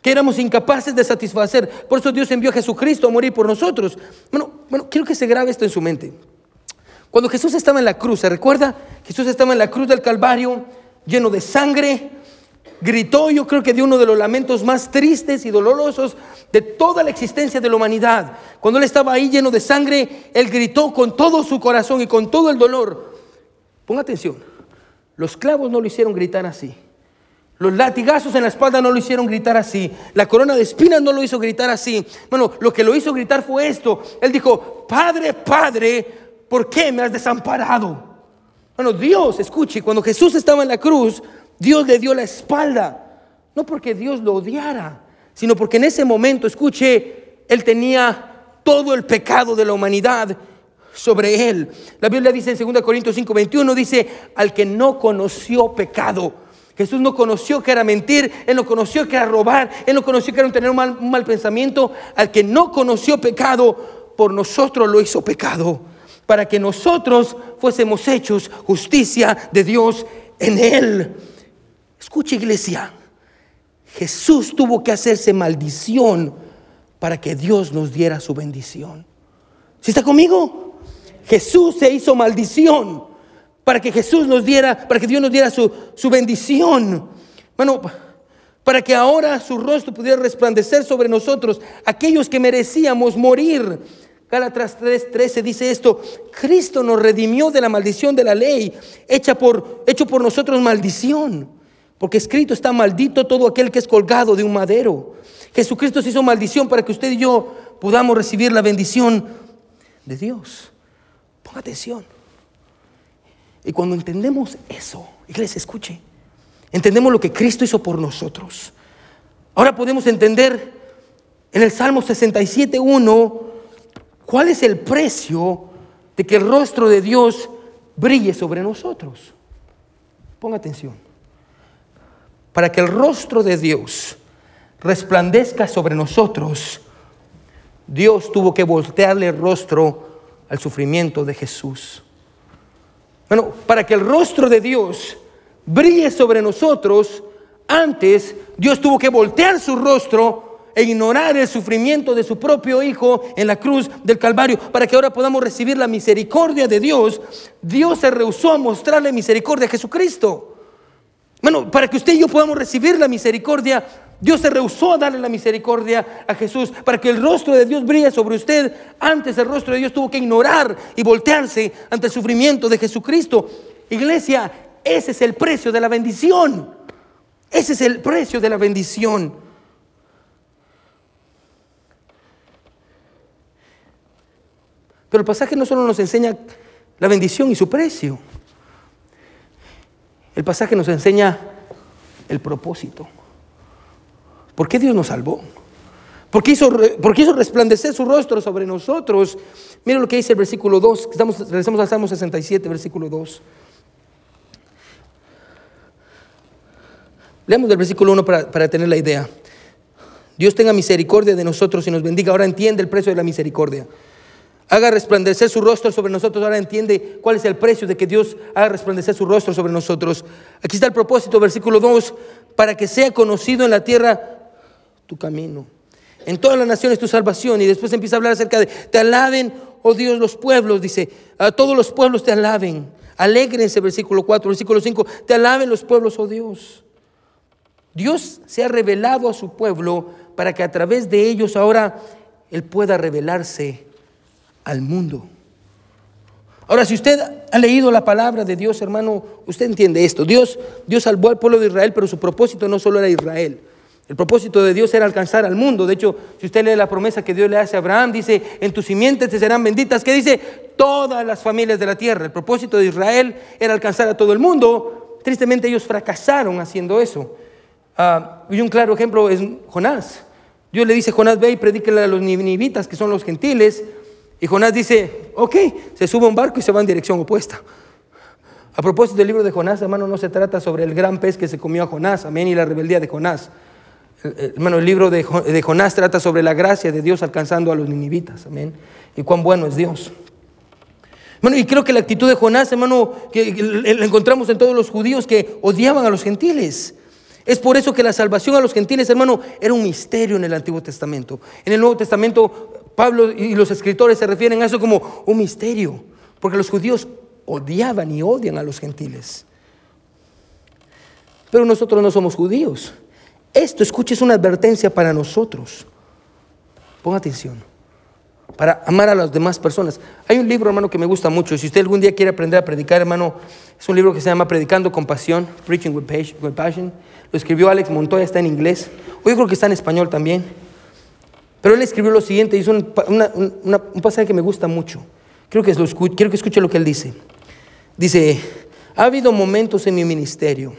que éramos incapaces de satisfacer. Por eso Dios envió a Jesucristo a morir por nosotros. Bueno, bueno, quiero que se grabe esto en su mente. Cuando Jesús estaba en la cruz, ¿se recuerda? Jesús estaba en la cruz del Calvario, lleno de sangre, gritó, yo creo que de uno de los lamentos más tristes y dolorosos de toda la existencia de la humanidad. Cuando él estaba ahí lleno de sangre, él gritó con todo su corazón y con todo el dolor. Ponga atención, los clavos no lo hicieron gritar así. Los latigazos en la espalda no lo hicieron gritar así. La corona de espinas no lo hizo gritar así. Bueno, lo que lo hizo gritar fue esto. Él dijo, Padre, Padre, ¿por qué me has desamparado? Bueno, Dios, escuche, cuando Jesús estaba en la cruz, Dios le dio la espalda. No porque Dios lo odiara, sino porque en ese momento, escuche, Él tenía todo el pecado de la humanidad sobre Él. La Biblia dice en 2 Corintios 5, 21, dice, al que no conoció pecado Jesús no conoció que era mentir, Él no conoció que era robar, Él no conoció que era tener un mal, pensamiento. Al que no conoció pecado, por nosotros lo hizo pecado, para que nosotros fuésemos hechos justicia de Dios en Él. Escucha iglesia, Jesús tuvo que hacerse maldición para que Dios nos diera su bendición. ¿Sí está conmigo? Jesús se hizo maldición para que Jesús nos diera, para que Dios nos diera su, bendición. Bueno, para que ahora su rostro pudiera resplandecer sobre nosotros, aquellos que merecíamos morir. Gálatas 3:13 dice esto, Cristo nos redimió de la maldición de la ley, hecha por, hecho por nosotros maldición, porque escrito está maldito todo aquel que es colgado de un madero. Jesucristo se hizo maldición para que usted y yo podamos recibir la bendición de Dios. Atención. Y cuando entendemos eso, iglesia, escuche, entendemos lo que Cristo hizo por nosotros. Ahora podemos entender en el Salmo 67.1 cuál es el precio de que el rostro de Dios brille sobre nosotros. Ponga atención. Para que el rostro de Dios resplandezca sobre nosotros, Dios tuvo que voltearle el rostro al sufrimiento de Jesús. Bueno, para que el rostro de Dios brille sobre nosotros, antes Dios tuvo que voltear su rostro e ignorar el sufrimiento de su propio Hijo en la cruz del Calvario, para que ahora podamos recibir la misericordia de Dios. Dios se rehusó a mostrarle misericordia a Jesucristo. Bueno, para que usted y yo podamos recibir la misericordia, Dios se rehusó a darle la misericordia a Jesús para que el rostro de Dios brille sobre usted. Antes el rostro de Dios tuvo que ignorar y voltearse ante el sufrimiento de Jesucristo. Iglesia, ese es el precio de la bendición. Ese es el precio de la bendición. Pero el pasaje no solo nos enseña la bendición y su precio. El pasaje nos enseña el propósito. ¿Por qué Dios nos salvó? ¿Por qué, hizo, hizo resplandecer su rostro sobre nosotros? Miren lo que dice el versículo 2. Estamos, regresamos al Salmo 67, versículo 2. Leamos del versículo 1 para, para tener la idea. Dios tenga misericordia de nosotros y nos bendiga. Ahora entiende el precio de la misericordia. Haga resplandecer su rostro sobre nosotros. Ahora entiende cuál es el precio de que Dios haga resplandecer su rostro sobre nosotros. Aquí está el propósito, versículo 2, para que sea conocido en la tierra tu camino. En todas las naciones tu salvación. Y después empieza a hablar acerca de, te alaben, oh Dios, los pueblos. Dice, a todos los pueblos te alaben. Alégrense, versículo 4, versículo 5, te alaben los pueblos, oh Dios. Dios se ha revelado a su pueblo para que a través de ellos ahora Él pueda revelarse al mundo. Ahora, si usted ha leído la palabra de Dios, hermano, usted entiende esto. Dios, Dios salvó al pueblo de Israel, pero su propósito no solo era Israel. El propósito de Dios era alcanzar al mundo. De hecho, si usted lee la promesa que Dios le hace a Abraham, dice, en tus simientes te serán benditas, que dice, todas las familias de la tierra. El propósito de Israel era alcanzar a todo el mundo. Tristemente ellos fracasaron haciendo eso. Ah, y un claro ejemplo es Jonás. Dios le dice, Jonás, ve y predíquele a los ninivitas, que son los gentiles, Y Jonás dice, ok, se sube un barco y se va en dirección opuesta. A propósito del libro de Jonás, hermano, no se trata sobre el gran pez que se comió a Jonás, amén, y la rebeldía de Jonás. Hermano, el libro de Jonás trata sobre la gracia de Dios alcanzando a los ninivitas, amén, y cuán bueno es Dios. Bueno, y creo que la actitud de Jonás, hermano, que la encontramos en todos los judíos que odiaban a los gentiles. Es por eso que la salvación a los gentiles, hermano, era un misterio en el Antiguo Testamento. En el Nuevo Testamento, Pablo y los escritores se refieren a eso como un misterio, porque los judíos odiaban y odian a los gentiles. Pero nosotros no somos judíos. Esto, escuche, es una advertencia para nosotros. Ponga atención para amar a las demás personas. Hay un libro, hermano, que me gusta mucho. Si usted algún día quiere aprender a predicar, hermano, es un libro que se llama Predicando con Pasión, Preaching with Passion. Lo escribió Alex Montoya, está en inglés. O yo creo que está en español también. Pero él escribió lo siguiente, hizo un, un pasaje que me gusta mucho. Quiero que, lo quiero que escuche lo que él dice. Dice, ha habido momentos en mi ministerio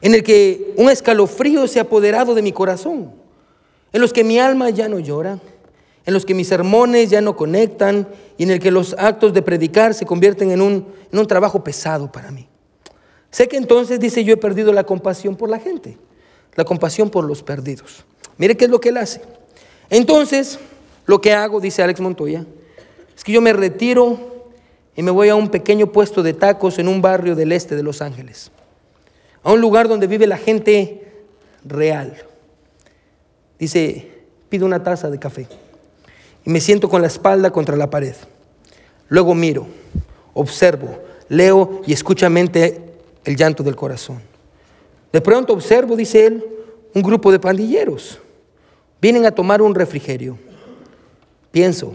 en el que un escalofrío se ha apoderado de mi corazón, en los que mi alma ya no llora en los que mis sermones ya no conectan y en el que los actos de predicar se convierten en un, en un trabajo pesado para mí. Sé que entonces, dice, yo he perdido la compasión por la gente, la compasión por los perdidos. Mire qué es lo que él hace. Entonces, lo que hago, dice Alex Montoya, es que yo me retiro y me voy a un pequeño puesto de tacos en un barrio del este de Los Ángeles, a un lugar donde vive la gente real. Dice, pido una taza de café y me siento con la espalda contra la pared. Luego miro, observo, leo y escuchamente el llanto del corazón. De pronto observo, dice él, un grupo de pandilleros. Vienen a tomar un refrigerio. Pienso,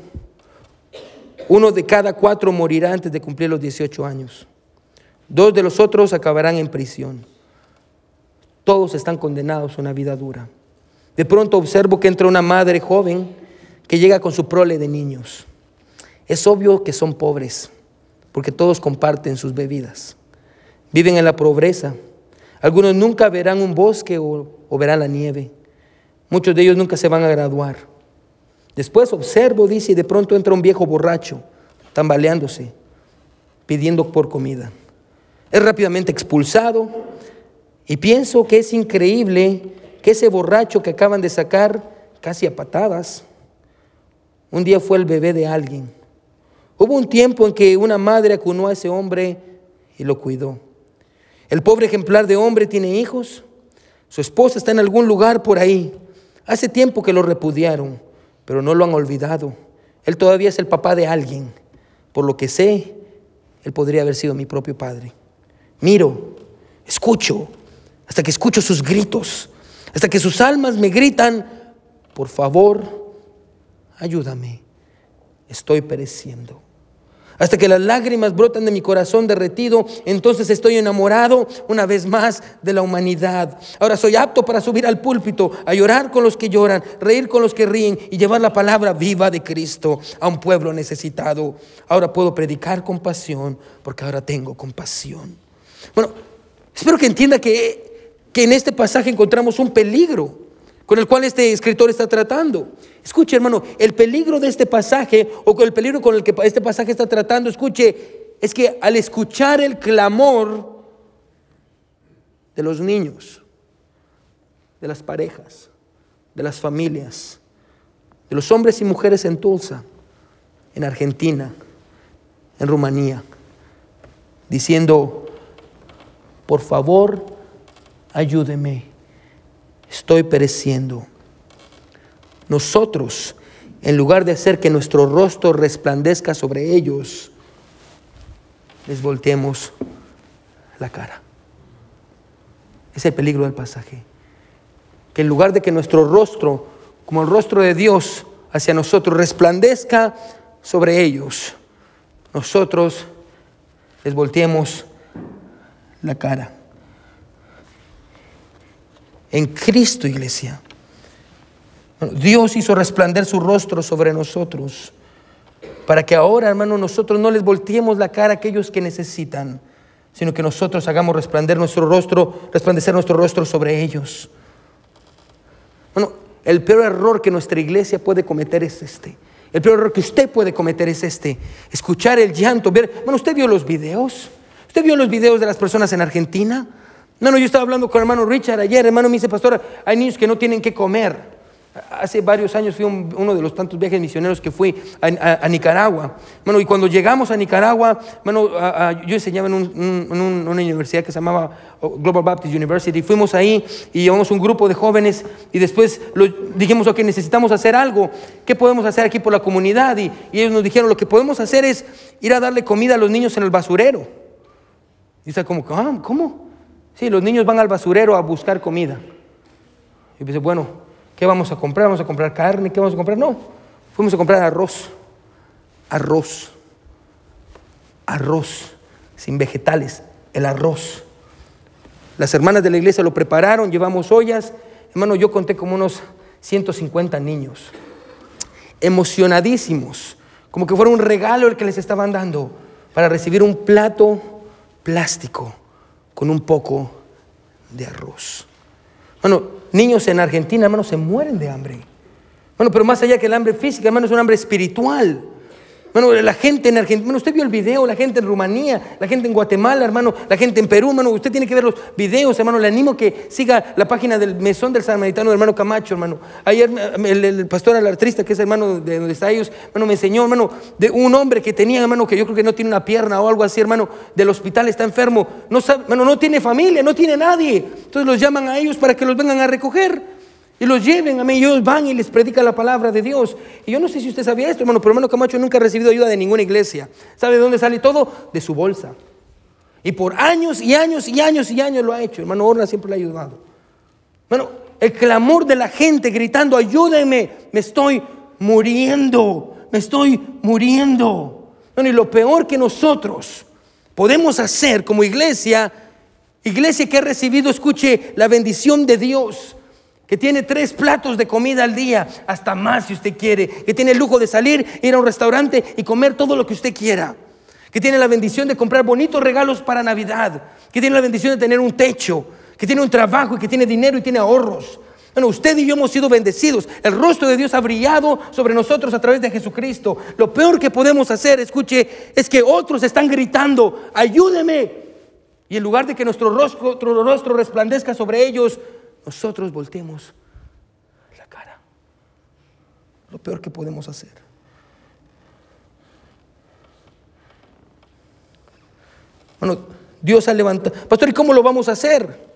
uno de cada cuatro morirá antes de cumplir los 18 años. Dos de los otros acabarán en prisión. Todos están condenados a una vida dura. De pronto observo que entra una madre joven que llega con su prole de niños. Es obvio que son pobres, porque todos comparten sus bebidas. Viven en la pobreza. Algunos nunca verán un bosque o, verán la nieve. Muchos de ellos nunca se van a graduar. Después observo, dice, y de pronto entra un viejo borracho, tambaleándose, pidiendo por comida. Es rápidamente expulsado y pienso que es increíble que ese borracho que acaban de sacar casi a patadas, un día fue el bebé de alguien. Hubo un tiempo en que una madre acunó a ese hombre y lo cuidó. El pobre ejemplar de hombre tiene hijos. Su esposa está en algún lugar por ahí. Hace tiempo que lo repudiaron, pero no lo han olvidado. Él todavía es el papá de alguien. Por lo que sé, él podría haber sido mi propio padre. Miro, escucho, hasta que escucho sus gritos, hasta que sus almas me gritan, por favor, ayúdame, estoy pereciendo. Hasta que las lágrimas brotan de mi corazón derretido, entonces estoy enamorado una vez más de la humanidad. Ahora soy apto para subir al púlpito, a llorar con los que lloran, reír con los que ríen y llevar la palabra viva de Cristo a un pueblo necesitado. Ahora puedo predicar con pasión porque ahora tengo compasión. Bueno, espero que entienda que, que en este pasaje encontramos un peligro con el cual este escritor está tratando. Escuche, hermano, el peligro de este pasaje, o el peligro con el que este pasaje está tratando, escuche, es que al escuchar el clamor de los niños, de las parejas, de las familias, de los hombres y mujeres en Tulsa, en Argentina, en Rumanía, diciendo, por favor, ayúdeme estoy pereciendo. Nosotros, en lugar de hacer que nuestro rostro resplandezca sobre ellos, les volteemos la cara. Es el peligro del pasaje. Que en lugar de que nuestro rostro, como el rostro de Dios hacia nosotros, resplandezca sobre ellos, nosotros les volteemos la cara en Cristo, iglesia. Dios hizo resplandecer su rostro sobre nosotros para que ahora, hermano, nosotros no les volteemos la cara a aquellos que necesitan, sino que nosotros hagamos resplandecer nuestro rostro, resplandecer nuestro rostro sobre ellos. Bueno, el peor error que nuestra iglesia puede cometer es este, El peor error que usted puede cometer es este, escuchar el llanto, ver, bueno, usted vio los videos, usted vio los videos de las personas en Argentina. No, no, yo estaba hablando con hermano Richard ayer, hermano me dice, pastor, hay niños que no tienen que comer. Hace varios años fui uno de los tantos viajes misioneros que fui a, Nicaragua. Bueno, y cuando llegamos a Nicaragua, bueno, yo enseñaba en, una universidad que se llamaba oh, Global Baptist University. Fuimos ahí y llevamos un grupo de jóvenes y después dijimos, ok, necesitamos hacer algo. ¿Qué podemos hacer aquí por la comunidad? Y, y, ellos nos dijeron, lo que podemos hacer es ir a darle comida a los niños en el basurero. Y está como, ah, ¿cómo? Sí, los niños van al basurero a buscar comida. Y dice, bueno, ¿Qué vamos a comprar? ¿Vamos a comprar carne? ¿Qué vamos a comprar? No, fuimos a comprar arroz, arroz, arroz, sin vegetales, el arroz. Las hermanas de la iglesia lo prepararon, llevamos ollas. Hermano, yo conté como unos 150 niños, emocionadísimos, como que fuera un regalo el que les estaban dando para recibir un plato plástico con un poco de arroz. Bueno, niños en Argentina, hermano, se mueren de hambre. Bueno, pero más allá que el hambre física, hermano, es un hambre espiritual. Bueno, la gente en Argentina, bueno, usted vio el video, la gente en Rumanía, la gente en Guatemala, hermano, la gente en Perú, hermano, usted tiene que ver los videos, hermano, le animo que siga la página del Mesón del Samaritano, hermano Camacho, hermano. Ayer el, el pastor alartrista, que es hermano de donde está ellos, hermano, me enseñó, hermano, de un hombre que tenía, hermano, que yo creo que no tiene una pierna o algo así, hermano, del hospital, está enfermo, no sabe, hermano, no tiene familia, no tiene nadie. Entonces los llaman a ellos para que los vengan a recoger y los lleven a mí. Ellos van y les predican la palabra de Dios. Y yo no sé si usted sabía esto, hermano, pero hermano Camacho nunca ha recibido ayuda de ninguna iglesia. ¿Sabe de dónde sale todo? De su bolsa. Y por años y años y años y años lo ha hecho. Hermano Orna siempre le ha ayudado. Bueno, el clamor de la gente gritando, ayúdenme, me estoy muriendo, me estoy muriendo. Bueno, y lo peor que nosotros podemos hacer como iglesia, iglesia que ha recibido, escuche, la bendición de Dios, que tiene tres platos de comida al día, hasta más si usted quiere, que tiene el lujo de salir, ir a un restaurante y comer todo lo que usted quiera, que tiene la bendición de comprar bonitos regalos para Navidad, que tiene la bendición de tener un techo, que tiene un trabajo y que tiene dinero y tiene ahorros. Bueno, usted y yo hemos sido bendecidos. El rostro de Dios ha brillado sobre nosotros a través de Jesucristo. Lo peor que podemos hacer, escuche, es que otros están gritando, ayúdeme. Y en lugar de que nuestro rostro, nuestro rostro resplandezca sobre ellos, nosotros volteemos la cara. Lo peor que podemos hacer. Dios ha levantado. Pastor, ¿y cómo lo vamos a hacer?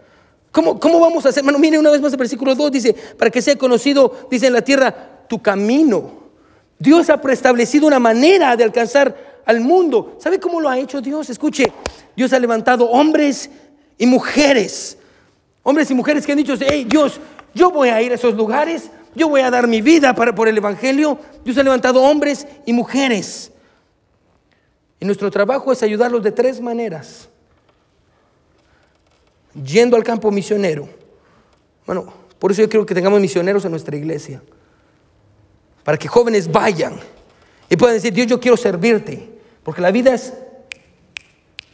¿Cómo, ¿Cómo, vamos a hacer? Bueno, mire una vez más el versículo 2 dice, para que sea conocido, dice en la tierra, tu camino. Dios ha preestablecido una manera de alcanzar al mundo. ¿Sabe cómo lo ha hecho Dios? Escuche, Dios ha levantado hombres y mujeres Hombres y mujeres que han dicho, hey Dios, yo voy a ir a esos lugares, yo voy a dar mi vida para, por el Evangelio. Dios ha levantado hombres y mujeres. Y nuestro trabajo es ayudarlos de tres maneras. Yendo al campo misionero. Bueno, por eso yo creo que tengamos misioneros en nuestra iglesia. Para que jóvenes vayan y puedan decir, Dios, yo quiero servirte. Porque la vida es,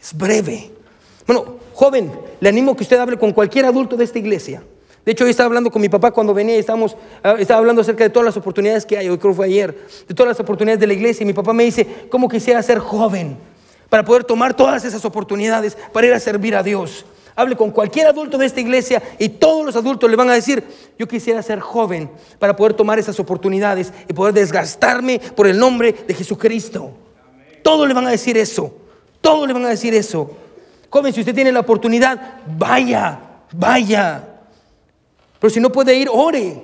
es breve. Bueno, joven, le animo que usted hable con cualquier adulto de esta iglesia. De hecho, yo estaba hablando con mi papá cuando venía y estábamos, ah, estaba hablando acerca de todas las oportunidades que hay, hoy creo que fue ayer, de todas las oportunidades de la iglesia. Y mi papá me dice, ¿cómo quisiera ser joven? Para poder tomar todas esas oportunidades, para ir a servir a Dios. Hable con cualquier adulto de esta iglesia y todos los adultos le van a decir, yo quisiera ser joven para poder tomar esas oportunidades y poder desgastarme por el nombre de Jesucristo. Todos le van a decir eso. Todos le van a decir eso. Joven, si usted tiene la oportunidad, vaya, vaya. Pero si no puede ir, ore.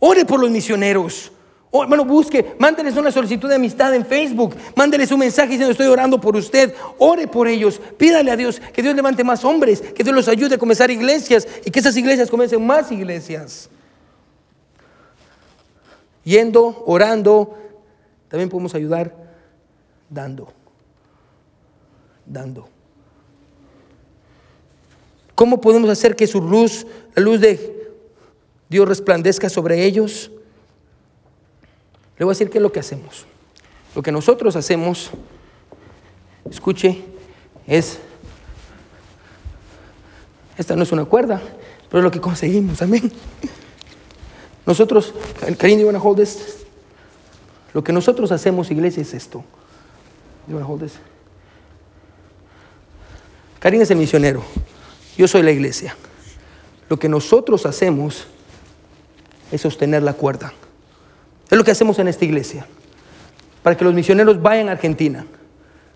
Ore por los misioneros. Oh, hermano, busque, mándeles una solicitud de amistad en Facebook, mándeles un mensaje diciendo estoy orando por usted, ore por ellos, pídale a Dios que Dios levante más hombres, que Dios los ayude a comenzar iglesias y que esas iglesias comiencen más iglesias. Yendo, orando, también podemos ayudar dando, dando. ¿Cómo podemos hacer que su luz, la luz de Dios resplandezca sobre ellos? Le voy a decir qué es lo que hacemos. Lo que nosotros hacemos, escuche, es, esta no es una cuerda, pero es lo que conseguimos, amén. Nosotros, Karim, you want to hold this? Lo que nosotros hacemos, iglesia, es esto. Karim es el misionero. Yo soy la iglesia. Lo que nosotros hacemos es sostener la cuerda. Es lo que hacemos en esta iglesia. Para que los misioneros vayan a Argentina.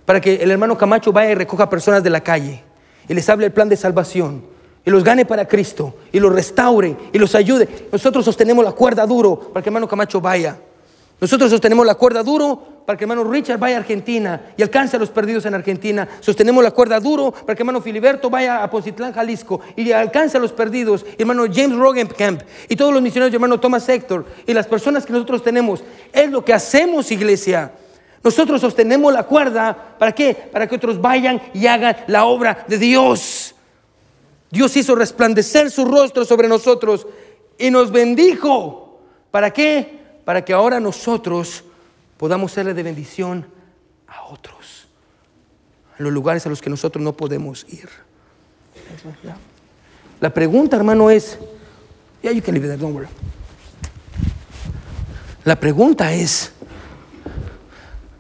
Para que el hermano Camacho vaya y recoja personas de la calle. Y les hable el plan de salvación. Y los gane para Cristo. Y los restaure. Y los ayude. Nosotros sostenemos la cuerda duro para que el hermano Camacho vaya. Nosotros sostenemos la cuerda duro para que hermano Richard vaya a Argentina y alcance a los perdidos en Argentina. Sostenemos la cuerda duro para que hermano Filiberto vaya a Poncitlán, Jalisco y alcance a los perdidos. Y hermano James Rogenkamp y todos los misioneros y hermano Thomas Hector y las personas que nosotros tenemos. Es lo que hacemos, iglesia. Nosotros sostenemos la cuerda. ¿Para qué? Para que otros vayan y hagan la obra de Dios. Dios hizo resplandecer su rostro sobre nosotros y nos bendijo. ¿Para qué? Para que ahora nosotros podamos serle de bendición a otros, en los lugares a los que nosotros no podemos ir. La pregunta, hermano, es, yeah, you can leave that, don't worry. La pregunta es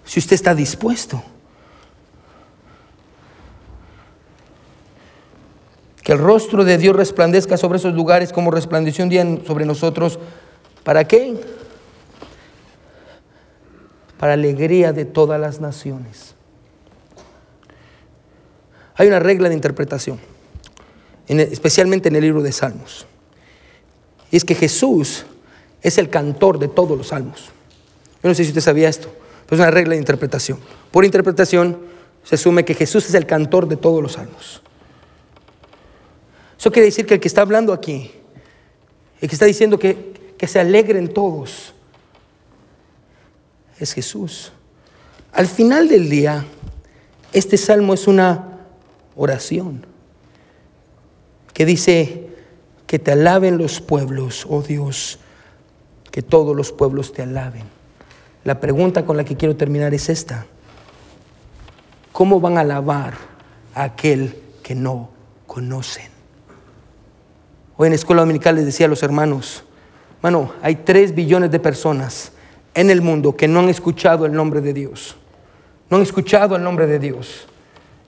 si usted está dispuesto. Que el rostro de Dios resplandezca sobre esos lugares como resplandeció un día sobre nosotros. ¿Para qué? Para alegría de todas las naciones. Hay una regla de interpretación, especialmente en el libro de Salmos. Y es que Jesús es el cantor de todos los salmos. Yo no sé si usted sabía esto, pero es una regla de interpretación. Por interpretación se asume que Jesús es el cantor de todos los salmos. Eso quiere decir que el que está hablando aquí, el que está diciendo que, que se alegren todos, es Jesús. Al final del día, este salmo es una oración que dice que te alaben los pueblos, oh Dios, que todos los pueblos te alaben. La pregunta con la que quiero terminar es esta. ¿Cómo van a alabar a aquel que no conocen? Hoy en la escuela dominical les decía a los hermanos, hermano, hay tres billones de personas en el mundo que no han escuchado el nombre de Dios. No han escuchado el nombre de Dios.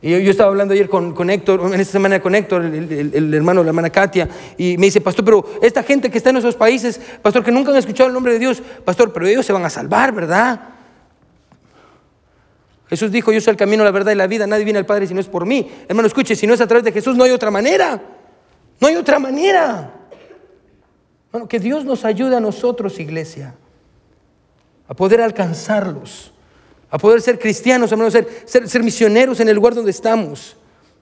Y yo, estaba hablando ayer con, Héctor, en esta semana con Héctor, el, hermano de la hermana Katia, y me dice, pastor, pero esta gente que está en esos países, pastor, que nunca han escuchado el nombre de Dios, pastor, pero ellos se van a salvar, ¿verdad? Jesús dijo, yo soy el camino, la verdad y la vida, nadie viene al Padre si no es por mí. Hermano, escuche, si no es a través de Jesús, no hay otra manera. No hay otra manera. Bueno, que Dios nos ayude a nosotros, iglesia a poder alcanzarlos, a poder ser cristianos, hermanos, ser, ser, misioneros en el lugar donde estamos.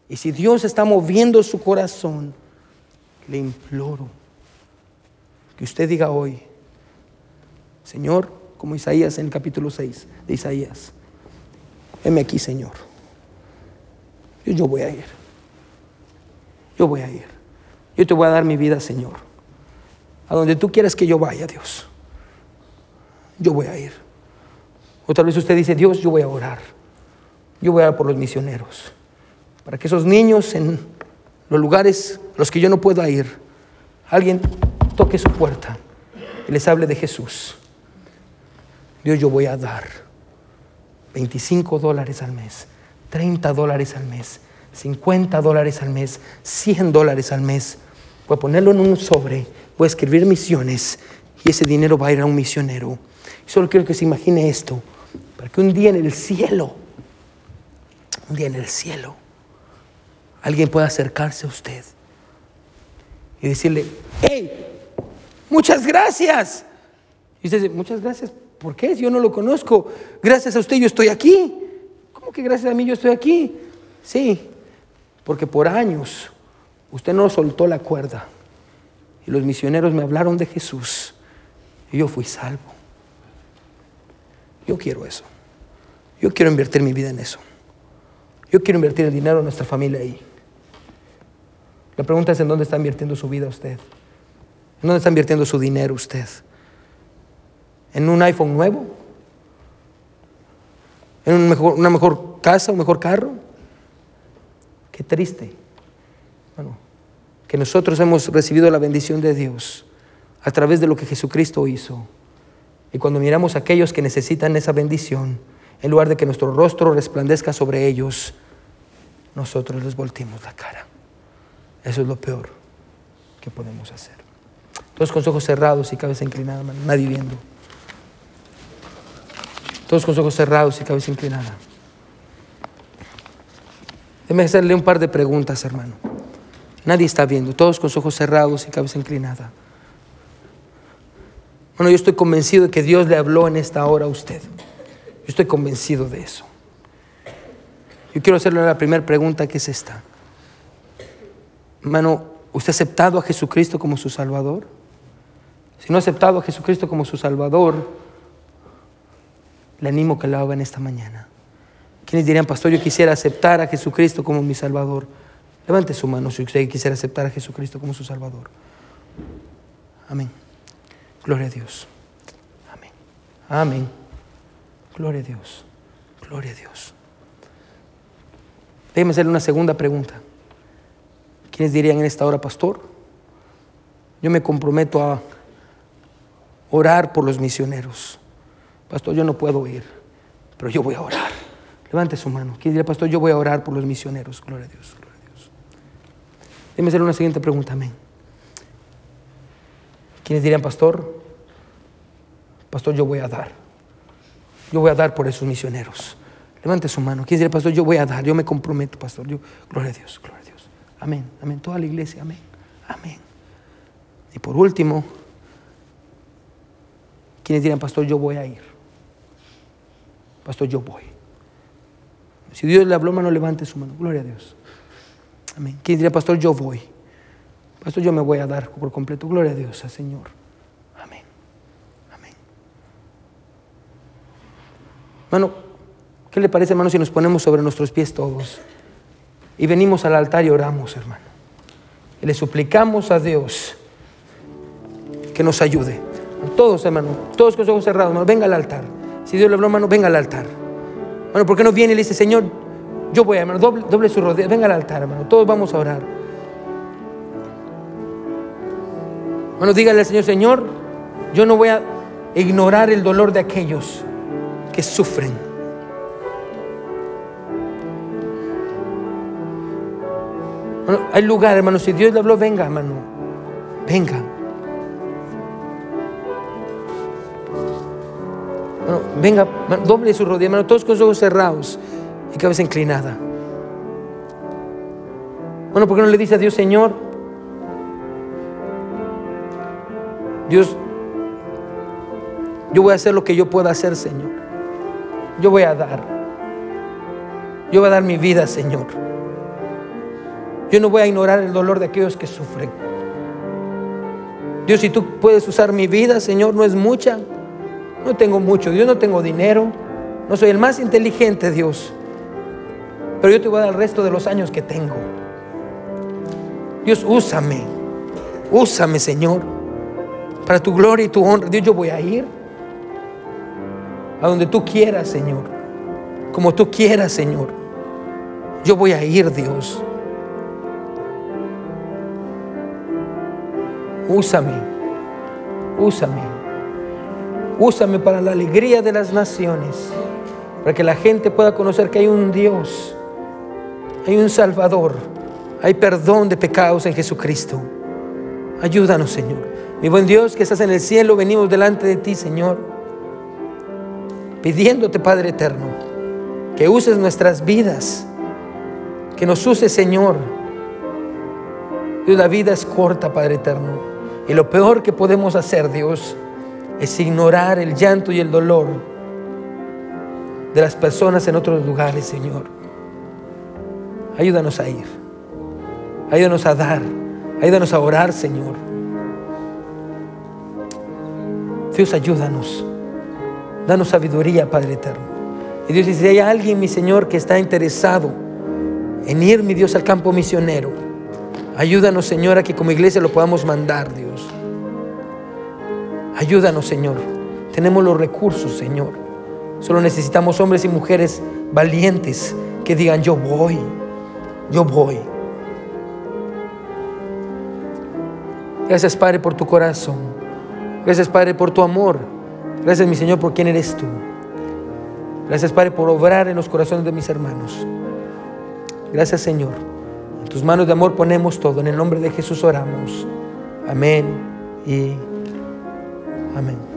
Y si Dios está moviendo su corazón, le imploro que usted diga hoy, Señor, como Isaías en el capítulo 6 de Isaías, heme aquí, Señor. Yo voy a ir. Yo voy a ir. Yo te voy a dar mi vida, Señor. A donde tú quieras que yo vaya, Dios yo voy a ir. O tal vez usted dice, Dios, yo voy a orar. Yo voy a orar por los misioneros. Para que esos niños en los lugares a los que yo no pueda ir, alguien toque su puerta y les hable de Jesús. Dios, yo voy a dar 25 dólares al mes, 30 dólares al mes, 50 dólares al mes, 100 dólares al mes. Voy a ponerlo en un sobre, voy a escribir misiones y ese dinero va a ir a un misionero. Solo quiero que se imagine esto, para que un día en el cielo, un día en el cielo, alguien pueda acercarse a usted y decirle, hey, muchas gracias. Y usted dice, muchas gracias, ¿por qué? Yo no lo conozco, gracias a usted yo estoy aquí. ¿Cómo que gracias a mí yo estoy aquí? Sí, porque por años usted no soltó la cuerda y los misioneros me hablaron de Jesús y yo fui salvo. Yo quiero eso. Yo quiero invertir mi vida en eso. Yo quiero invertir el dinero de nuestra familia ahí. La pregunta es en dónde está invirtiendo su vida usted. ¿En dónde está invirtiendo su dinero usted? ¿En un iPhone nuevo? ¿En una mejor casa, un mejor carro? Qué triste. Bueno, que nosotros hemos recibido la bendición de Dios a través de lo que Jesucristo hizo Y cuando miramos a aquellos que necesitan esa bendición, en lugar de que nuestro rostro resplandezca sobre ellos, nosotros les volteamos la cara. Eso es lo peor que podemos hacer. Todos con ojos cerrados y cabeza inclinada, nadie viendo. Todos con ojos cerrados y cabeza inclinada. Déjeme hacerle un par de preguntas, hermano. Nadie está viendo, todos con ojos cerrados y cabeza inclinada. Bueno, yo estoy convencido de que Dios le habló en esta hora a usted. Yo estoy convencido de eso. Yo quiero hacerle la primera pregunta que es esta. Hermano, ¿usted ha aceptado a Jesucristo como su Salvador? Si no ha aceptado a Jesucristo como su Salvador, le animo que lo haga en esta mañana. ¿Quiénes dirían, pastor, yo quisiera aceptar a Jesucristo como mi Salvador? Levante su mano si usted quisiera aceptar a Jesucristo como su Salvador. Amén. Gloria a Dios. Amén. Amén. Gloria a Dios. Gloria a Dios. Déjeme hacerle una segunda pregunta. ¿Quiénes dirían en esta hora, pastor? Yo me comprometo a orar por los misioneros. Pastor, yo no puedo ir, pero yo voy a orar. Levante su mano. ¿Quién diría, pastor? Yo voy a orar por los misioneros. Gloria a Dios. Gloria a Dios. Déjeme hacerle una siguiente pregunta. Amén. ¿Quiénes dirían, pastor? Pastor, yo voy a dar. Yo voy a dar por esos misioneros. Levante su mano. ¿Quién diría, pastor? Yo voy a dar. Yo me comprometo, pastor. Yo, gloria a Dios, gloria a Dios. Amén, amén. Toda la iglesia, amén, amén. Y por último, ¿quiénes dirían, pastor? Yo voy a ir. Pastor, yo voy. Si Dios le habló, mano, levante su mano. Gloria a Dios. Amén. ¿Quién diría, pastor? Yo voy. Pastor, yo me voy a dar por completo. Gloria a Dios, al Señor. Amén. Amén. Hermano, ¿qué le parece, hermano, si nos ponemos sobre nuestros pies todos y venimos al altar y oramos, hermano? Y le suplicamos a Dios que nos ayude. Todos, hermano, todos con los ojos cerrados, hermano, venga al altar. Si Dios le habló, hermano, venga al altar. Bueno, ¿por qué no viene y le dice, Señor, yo voy, hermano, doble, doble su rodilla, venga al altar, hermano, todos vamos a orar. Bueno, dígale al Señor, Señor, yo no voy a ignorar el dolor de aquellos que sufren. Bueno, hay lugar, hermano, si Dios le habló, venga, hermano, venga. Bueno, venga, doble su rodilla, hermano, todos con los ojos cerrados y cabeza inclinada. Bueno, ¿por qué no le dice a Dios, Señor, Dios, yo voy a hacer lo que yo pueda hacer, Señor. Yo voy a dar. Yo voy a dar mi vida, Señor. Yo no voy a ignorar el dolor de aquellos que sufren. Dios, si tú puedes usar mi vida, Señor, no es mucha. No tengo mucho. Dios, no tengo dinero. No soy el más inteligente, Dios. Pero yo te voy a dar el resto de los años que tengo. Dios, úsame. Úsame, Señor para tu gloria y tu honra. Dios, yo voy a ir a donde tú quieras, Señor. Como tú quieras, Señor. Yo voy a ir, Dios. Úsame, úsame, úsame para la alegría de las naciones, para que la gente pueda conocer que hay un Dios, hay un Salvador, hay perdón de pecados en Jesucristo. Ayúdanos, Señor. Mi buen Dios que estás en el cielo, venimos delante de ti, Señor, pidiéndote, Padre eterno, que uses nuestras vidas, que nos uses, Señor. La vida es corta, Padre eterno, y lo peor que podemos hacer, Dios, es ignorar el llanto y el dolor de las personas en otros lugares, Señor. Ayúdanos a ir, ayúdanos a dar, ayúdanos a orar, Señor. Dios, ayúdanos. Danos sabiduría, Padre eterno. Y Dios dice, si hay alguien, mi Señor, que está interesado en ir, mi Dios, al campo misionero, ayúdanos, Señor, a que como iglesia lo podamos mandar, Dios. Ayúdanos, Señor. Tenemos los recursos, Señor. Solo necesitamos hombres y mujeres valientes que digan, yo voy, yo voy. Gracias, Padre, por tu corazón. Gracias, Padre, por tu amor. Gracias, mi Señor, por quién eres tú. Gracias, Padre, por obrar en los corazones de mis hermanos. Gracias, Señor. En tus manos de amor ponemos todo. En el nombre de Jesús oramos. Amén y amén.